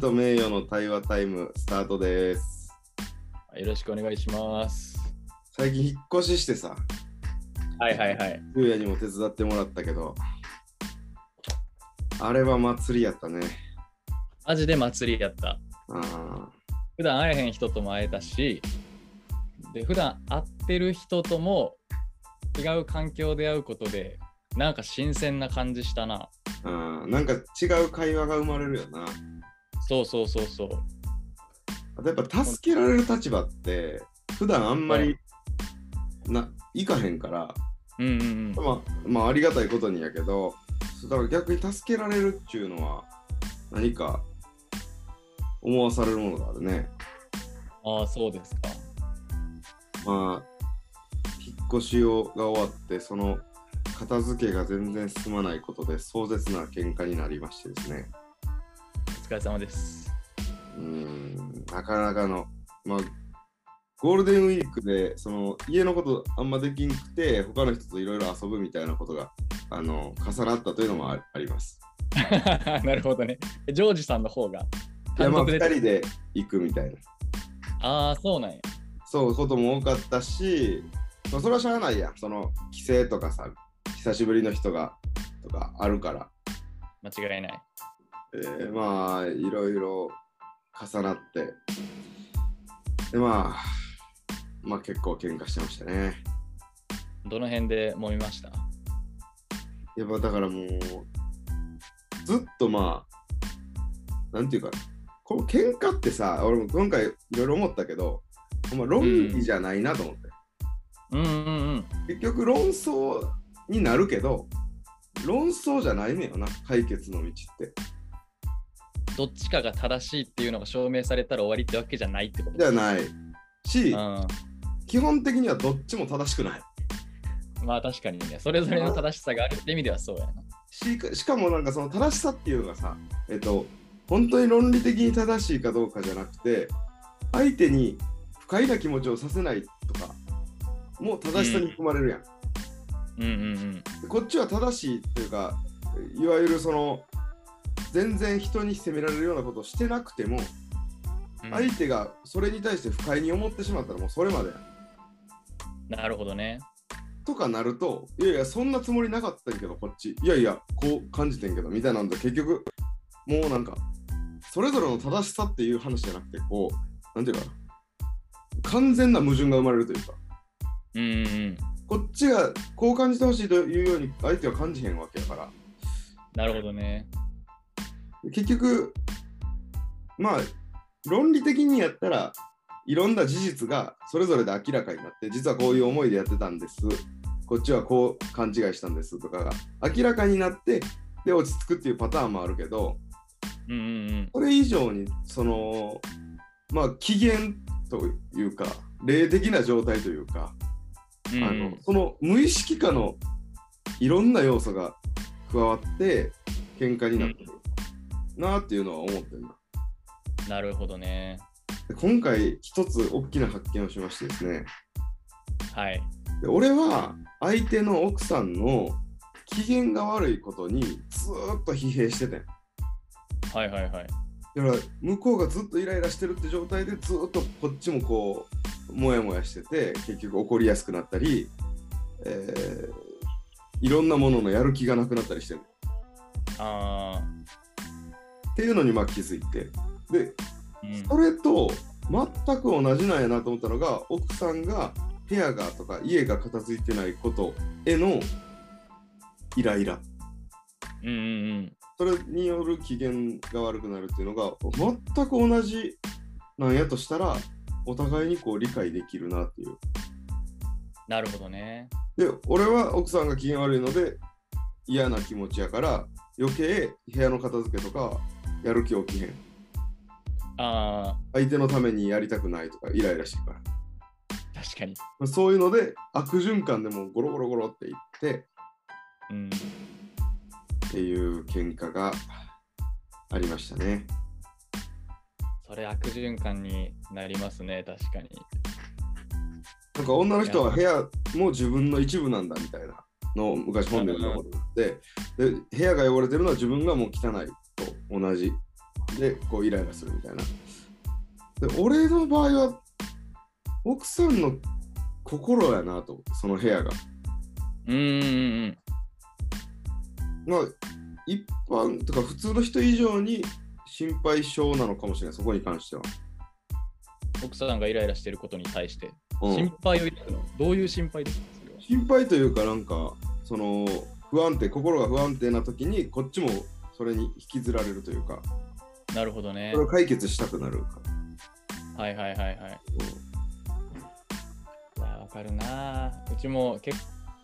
と名誉の対話タイムスタートです。よろしくお願いします。最近引っ越ししてさ、はいはいはい。ゆうやにも手伝ってもらったけど、あれは祭りやったね。マジで祭りやった。あ普段会えへん人とも会えたし、で、普段会ってる人とも違う環境で会うことで、なんか新鮮な感じしたな。ーあー、なんか違う会話が生まれるよな。そうそうそうそう。あとやっぱ助けられる立場って、普段あんまりな、いかへんから、うんうんうん。まあ、まあ、ありがたいことにやけど、だから逆に助けられるっていうのは、何か思わされるものがあるね。ああ、そうですか。まあ、引っ越しをが終わって、その片付けが全然進まないことで壮絶な喧嘩になりましてですね。お疲れ様です。うーん、なかなかの、まあ、ゴールデンウィークで、その家のことあんまできんくて、他の人といろいろ遊ぶみたいなことが、あの、重なったというのもああります。なるほどね。ジョージさんの方がいや、まあ、単独で？二人で行くみたいな。ああ、そうなんや。そう、ことも多かったし、まあ、それはしゃあないやん。その、帰省とかさ、久しぶりの人が、とかあるから。間違いない。えーまあいろいろ重なって。でまあまあ結構喧嘩してましたね。どの辺で揉みました？やっぱだからもうずっとまあなんていうかこの喧嘩ってさ俺も今回いろいろ思ったけどほんま論理じゃないなと思って、うんうんうん。結局論争になるけど論争じゃないねよな解決の道ってどっちかが正しいっていうのが証明されたら終わりってわけじゃないってこと？じゃないしうん。基本的にはどっちも正しくないまあ確かにね、それぞれの正しさがあるって意味ではそうやな。しかしかもなんかその正しさっていうのがさ、えっと、本当に論理的に正しいかどうかじゃなくて、相手に不快な気持ちをさせないとか、もう正しさに含まれるやん。うんうんでこっちは正しいっていうか、いわゆるその、全然人に責められるようなことをしてなくても、うん。相手がそれに対して不快に思ってしまったらもうそれまで。なるほどね。とかなると、いやいや、そんなつもりなかったけど、こっち。いやいや、こう感じてんけど、みたいなんで、結局、もうなんか、それぞれの正しさっていう話じゃなくて、こう、なんていうかな、完全な矛盾が生まれるというか、うんうんうん。こっちがこう感じてほしいというように、相手は感じへんわけやから、なるほどね。結局、まあ、論理的にやったら、いろんな事実がそれぞれで明らかになって、実はこういう思いでやってたんです。こっちはこう勘違いしたんですとかが明らかになって、で、落ち着くっていうパターンもあるけど、うんうんうん。それ以上に、その、まあ、機嫌というか、霊的な状態というか、うんあのその無意識下のいろんな要素が加わって、喧嘩になってるなっていうのは思ってるな。なるほどね。で今回一つ大きな発見をしましてですねはい。で俺は相手の奥さんの機嫌が悪いことにずーっと疲弊しててんはいはいはい。だから向こうがずっとイライラしてるって状態でずーっとこっちもこうモヤモヤしてて結局怒りやすくなったり、えーいろんなもののやる気がなくなったりしてるあっていうのにまあ気づいてでそれと全く同じなんやなと思ったのが奥さんが部屋がとか家が片付いてないことへのイライラうんうんうん。それによる機嫌が悪くなるっていうのが全く同じなんやとしたらお互いにこう理解できるなっていうなるほどね。で俺は奥さんが機嫌悪いので嫌な気持ちやから余計部屋の片付けとかやる気起きへんあ相手のためにやりたくないとかイライラしてるからあ、確かに。まあそういうので悪循環でもうゴロゴロゴロっていってうん。っていう喧嘩がありましたね。それ悪循環になりますね、確かに。なんか女の人は部屋も自分の一部なんだみたいなのを昔本で読んだことがあってで部屋が汚れてるのは自分がもう汚いと同じ。でこうイライラするみたいな。で俺の場合は奥さんの心やなとその部屋が。うんうんうんまあ一般とか普通の人以上に心配性なのかもしれない。そこに関しては。奥さんがイライラしてることに対して、うん。心配を抱くの？どういう心配ですか？それは。心配というかなんかその不安定心が不安定な時にこっちもそれに引きずられるというかなるほどね。それを解決したくなるから。はいはいはいはい。いやわかるな。うちも結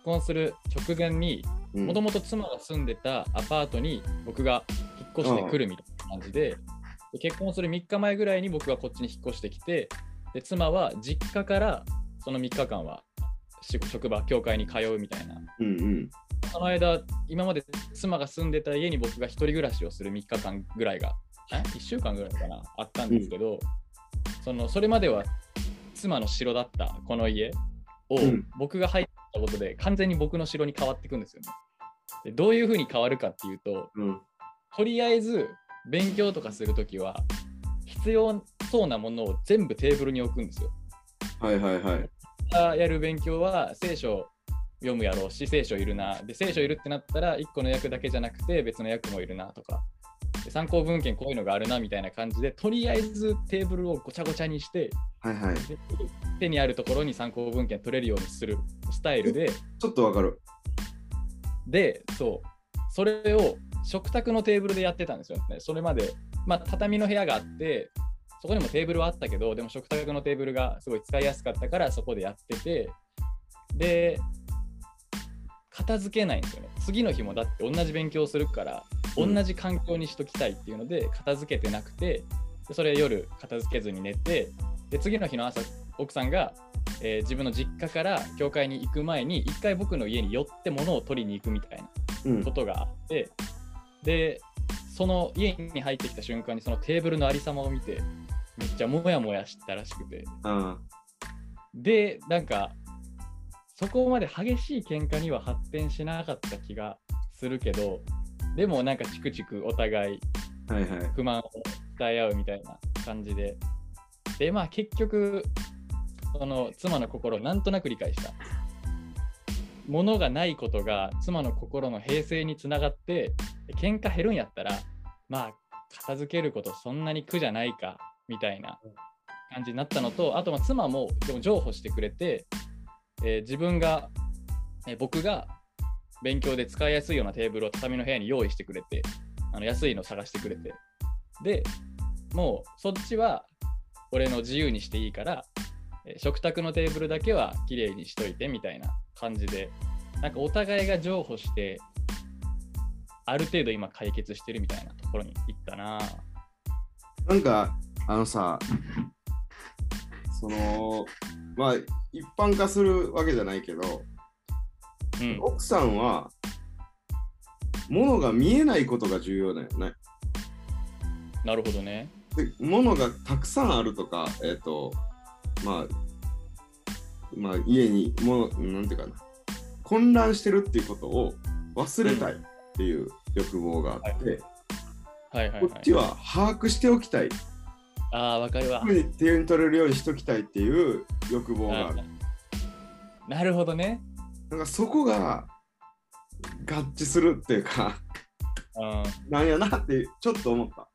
婚する直前にうん。もともと妻が住んでたアパートに僕が引っ越してくるみたいな感じでで結婚する3日前ぐらいに僕がこっちに引っ越してきてで妻は実家からその3日間はし職場教会に通うみたいなうんうんその間今まで妻が住んでた家に僕が一人暮らしをする3日間ぐらいがえ？1週間ぐらいかなあったんですけど、そのそれまでは妻の城だったこの家をうん僕が入ったことで完全に僕の城に変わっていくんですよね。でどういうふうに変わるかっていうとうんとりあえず勉強とかするときは必要そうなものを全部テーブルに置くんですよ。はいはいはい。やる勉強は聖書読むやろうし聖書いるな。で聖書いるってなったら1個の役だけじゃなくて別の役もいるなとか。で参考文献こういうのがあるなみたいな感じでとりあえずテーブルをごちゃごちゃにしてはいはい。で手にあるところに参考文献取れるようにする。スタイルで。ちょっとわかる。でそう。それを食卓のテーブルでやってたんですよね。それまで、まあ、畳の部屋があってそこにもテーブルはあったけどでも食卓のテーブルがすごい使いやすかったからそこでやってて。で片付けないんですよね。次の日もだって同じ勉強するからうん同じ環境にしときたいっていうので片付けてなくてでそれ夜片付けずに寝てで次の日の朝奥さんが、えー自分の実家から教会に行く前に一回僕の家に寄って物を取りに行くみたいなうん。こ。とがあって、で、その家に入ってきた瞬間にそのテーブルのありさまを見て、めっちゃモヤモヤしたらしくて、あで、なんか、そこまで激しい喧嘩には発展しなかった気がするけど、でもなんかチクチクお互い。不満を伝え合うみたいな感じで、で、まあ結局、その妻の心をなんとなく理解した。ものがないことが妻の心の平静につながって、喧嘩減るんやったら、まあ片付けることそんなに苦じゃないかみたいな感じになったのと、あとまあ妻もでも譲歩してくれて、えー自分が、えー僕が勉強で使いやすいようなテーブルを畳の部屋に用意してくれて、あの安いの探してくれて、で、もうそっちは俺の自由にしていいから、えー食卓のテーブルだけは綺麗にしといてみたいな感じで、なんかお互いが譲歩して、ある程度今解決してるみたいなところに行ったな。なんか、あのさ、その、まあ、一般化するわけじゃないけど、うん、奥さんは、ものが見えないことが重要だよね。なるほどね。で物がたくさんあるとか、えっ、と、まあ、まあ、家にもの、なんていうかな、混乱してるっていうことを忘れたいっていう欲望があって、はいはいはいこっち。は把握しておきたい。ああ、わかるわ手に取れるようにしときたいっていう欲望がある。なるほどね。なんかそこが合致するっていうか、うん、なんやなってちょっと思った。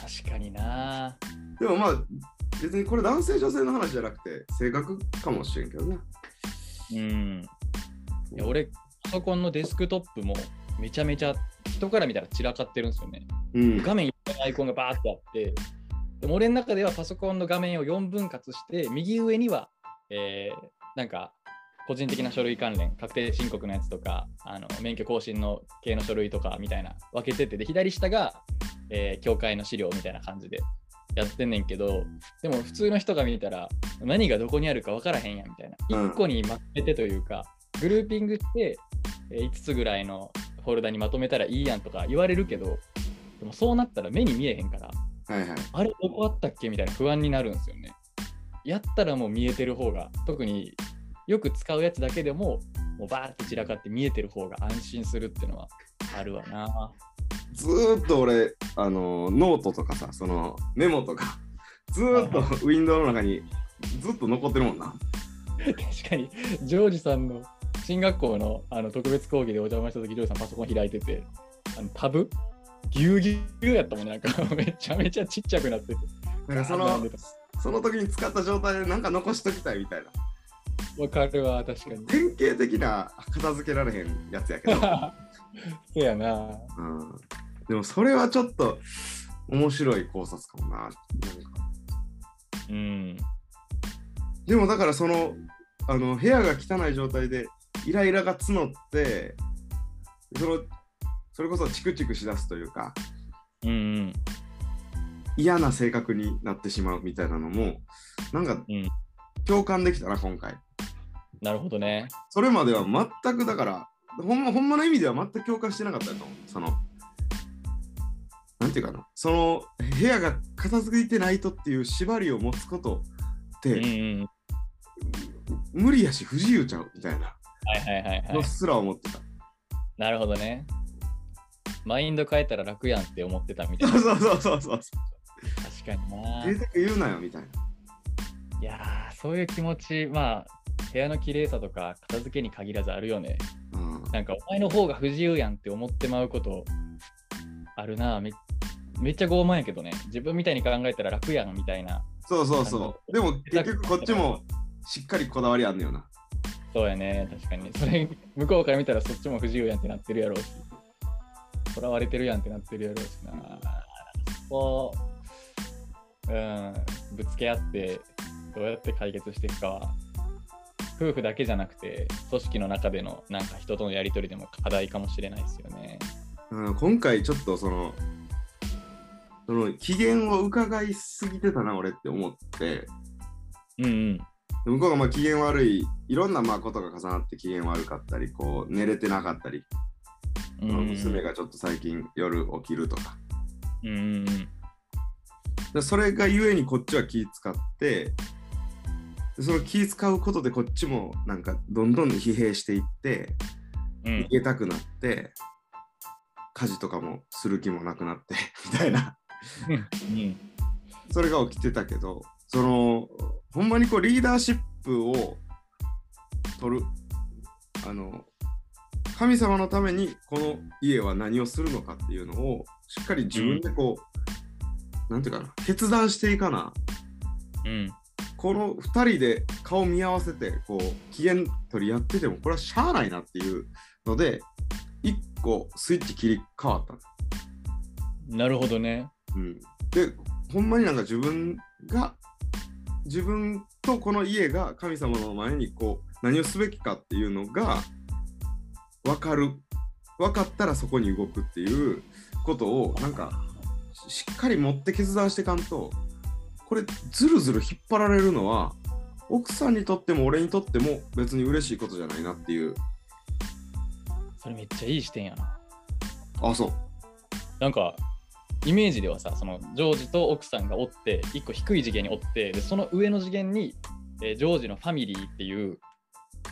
確かにな。でもまあ、別にこれ男性女性の話じゃなくて、性格かもしれんけどね。うん。いや俺、パソコンのデスクトップもめちゃめちゃ人から見たら散らかってるんですよね。うん。画面いっぱいアイコンがバーってあって、でも俺の中ではパソコンの画面を4分割して、右上には、えーなんか、個人的な書類関連、確定申告のやつとか、あの免許更新の系の書類とかみたいな分けてて、で、左下が、えー教会の資料みたいな感じでやってんねんけど、でも普通の人が見たら、何がどこにあるか分からへんやんみたいな。うん1個にまとめてというか、グルーピングして、え5つぐらいのフォルダにまとめたらいいやんとか言われるけど、でもそうなったら目に見えへんから、はいはい。あれどこあったっけみたいな不安になるんですよね。やったらもう見えてる方が、特によく使うやつだけでも、もうバーって散らかって見えてる方が安心するっていうのはあるわな。ずーっと俺、あのノートとかさ、そのメモとか、ずーっとウィンドウの中にずっと残ってるもんな。確かに、ジョージさんの進学校のあの特別講義でお邪魔した時、ジョージさんパソコン開いてて、あのタブ？ぎゅうぎゅうやったもんね、なんか めちゃめちゃちっちゃくなってて。なんかそのその時に使った状態でなんか残しときたいみたいな。わかるわ、確かに。典型的な片付けられへんやつやけど。そうやな。うん、でもそれはちょっと面白い考察かもな。なんかうん。でもだからそのあの部屋が汚い状態でイライラが募ってそのそれこそチクチクしだすというかうんうん。嫌な性格になってしまうみたいなのもなんかうん共感できたな今回なるほどね。それまでは全くだからほんまほんまの意味では全く共感してなかったと思うそのなんていうかなその部屋が片付いてないとっていう縛りを持つことって、うんうん。無理やし不自由ちゃうみたいなはいはいはいはい。のすら思ってた。なるほどね。マインド変えたら楽やんって思ってたみたいな。そうそうそうそう。確かにな。贅沢言うなよみたいな。いやー、そういう気持ち、まあ、部屋の綺麗さとか片付けに限らずあるよね。うん、なんか、お前の方が不自由やんって思ってまうことあるな。めめっちゃ傲慢やけどね。自分みたいに考えたら楽やんみたいな。そうそうそう。でも結局こっちもしっかりこだわりあんねよな。そうやね。確かに。それ、向こうから見たらそっちも不自由やんってなってるやろうし。囚われてるやんってなってるやろうしな。そう、うん、ぶつけ合って、どうやって解決していくかは、夫婦だけじゃなくて、組織の中でのなんか人とのやり取りでも課題かもしれないですよね。うん、今回ちょっとその、その機嫌を伺いすぎてたな俺って思って、うんうん。向こうがまあ機嫌悪い、いろんなまあことが重なって機嫌悪かったり、こう寝れてなかったり、娘がちょっと最近夜起きるとか。うんそれがゆえにこっちは気使ってでその気使うことでこっちもなんかどんどん疲弊していってうん。逃げたくなって家事とかもする気もなくなって みたいな。うん。それが起きてたけどそのほんまにこうリーダーシップを取るあの神様のためにこの家は何をするのかっていうのをしっかり自分でこう、なんていうかな決断していかな。うん。この2人で顔見合わせてこう機嫌取りやっててもこれはしゃあないなっていうので1個スイッチ切り替わったの。なるほどね。うん、でほんまになんか自分が自分とこの家が神様の前にこう何をすべきかっていうのが分かる分かったらそこに動くっていうことをなんかしっかり持って決断していかんとこれずるずる引っ張られるのは奥さんにとっても俺にとっても別に嬉しいことじゃないなっていうそれめっちゃいい視点やな。あそうなんかイメージではさそのジョージと奥さんがおって一個低い次元におってでその上の次元に、えージョージのファミリーっていう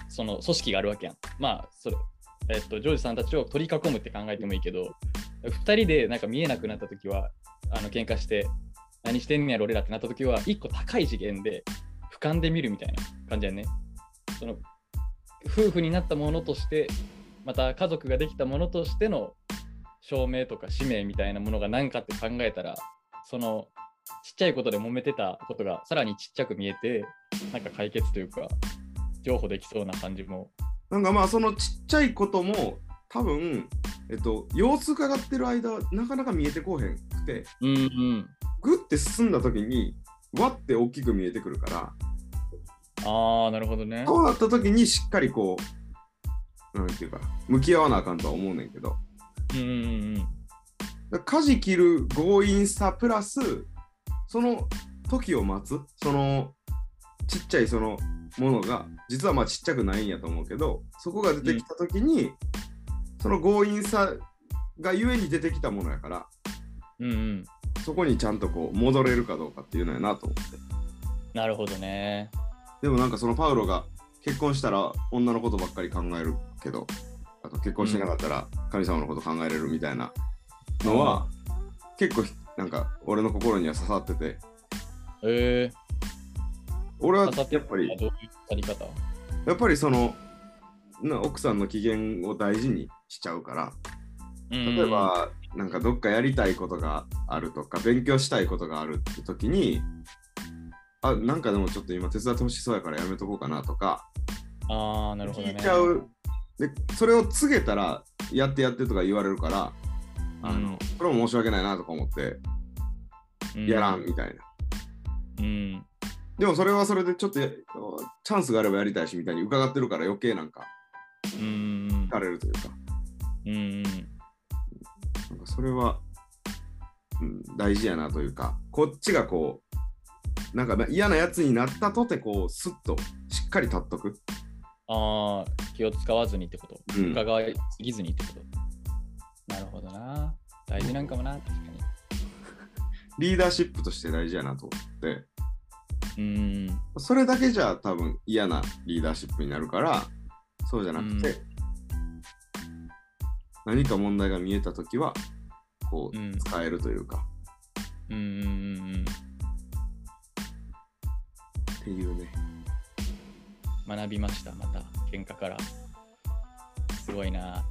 その組織があるわけやん。まあそれ、えっとジョージさんたちを取り囲むって考えてもいいけど2人でなんか見えなくなった時はあの喧嘩して何してんねやろ俺らってなった時は一個高い次元で俯瞰で見るみたいな感じやね。その夫婦になったものとしてまた家族ができたものとしての証明とか使命みたいなものが何かって考えたらそのちっちゃいことで揉めてたことがさらにちっちゃく見えてなんか解決というか譲歩できそうな感じもなんかまあそのちっちゃいことも多分、えっと、様子伺ってる間はなかなか見えてこうへんくてうんうん。グッて進んだ時にわって大きく見えてくるからああなるほどね。そうなった時にしっかりこうなんていうか向き合わなあかんとは思うねんけど。うんうんうん切る強引さプラスその時を待つそのちっちゃいそのものが実はまあちっちゃくないんやと思うけどそこが出てきた時に、その強引さがゆえに出てきたものやからうんうん。そこにちゃんとこう戻れるかどうかっていうのやなと思って。なるほどね。でもなんかそのパウロが結婚したら女のことばっかり考えるけどあと結婚してなかったら神様のこと考えれるみたいなのは、結構なんか俺の心には刺さってて。え俺はやっぱりどういう刺さり方？やっぱりそのな奥さんの機嫌を大事にしちゃうから。例え、ば、なんかどっかやりたいことがあるとか勉強したいことがあるって時にあなんかでもちょっと今手伝ってほしそうやからやめとこうかなとかうんああ、なるほどね。聞いちゃう。でそれを告げたらやってやってとか言われるからあの、それも申し訳ないなとか思ってうん。やらんみたいな、うん。でもそれはそれでちょっとやチャンスがあればやりたいしみたいに伺ってるから余計なんかうん。惹かれるというかうん。なんかそれは、うん、大事やなというか、こっちがこう、なんかまあ嫌なやつになったとて、こう、スッとしっかり立っとく。ああ、気を使わずにってこと。うん伺いすぎずにってこと。なるほどな。大事なんかもな、確かに。リーダーシップとして大事やなと思って、うん。それだけじゃ多分嫌なリーダーシップになるから、そうじゃなくて、うん何か問題が見えたときは、こうんう、使えるというか、うんうんうんっていうね。うん。学びました、また。喧嘩から。すごいな。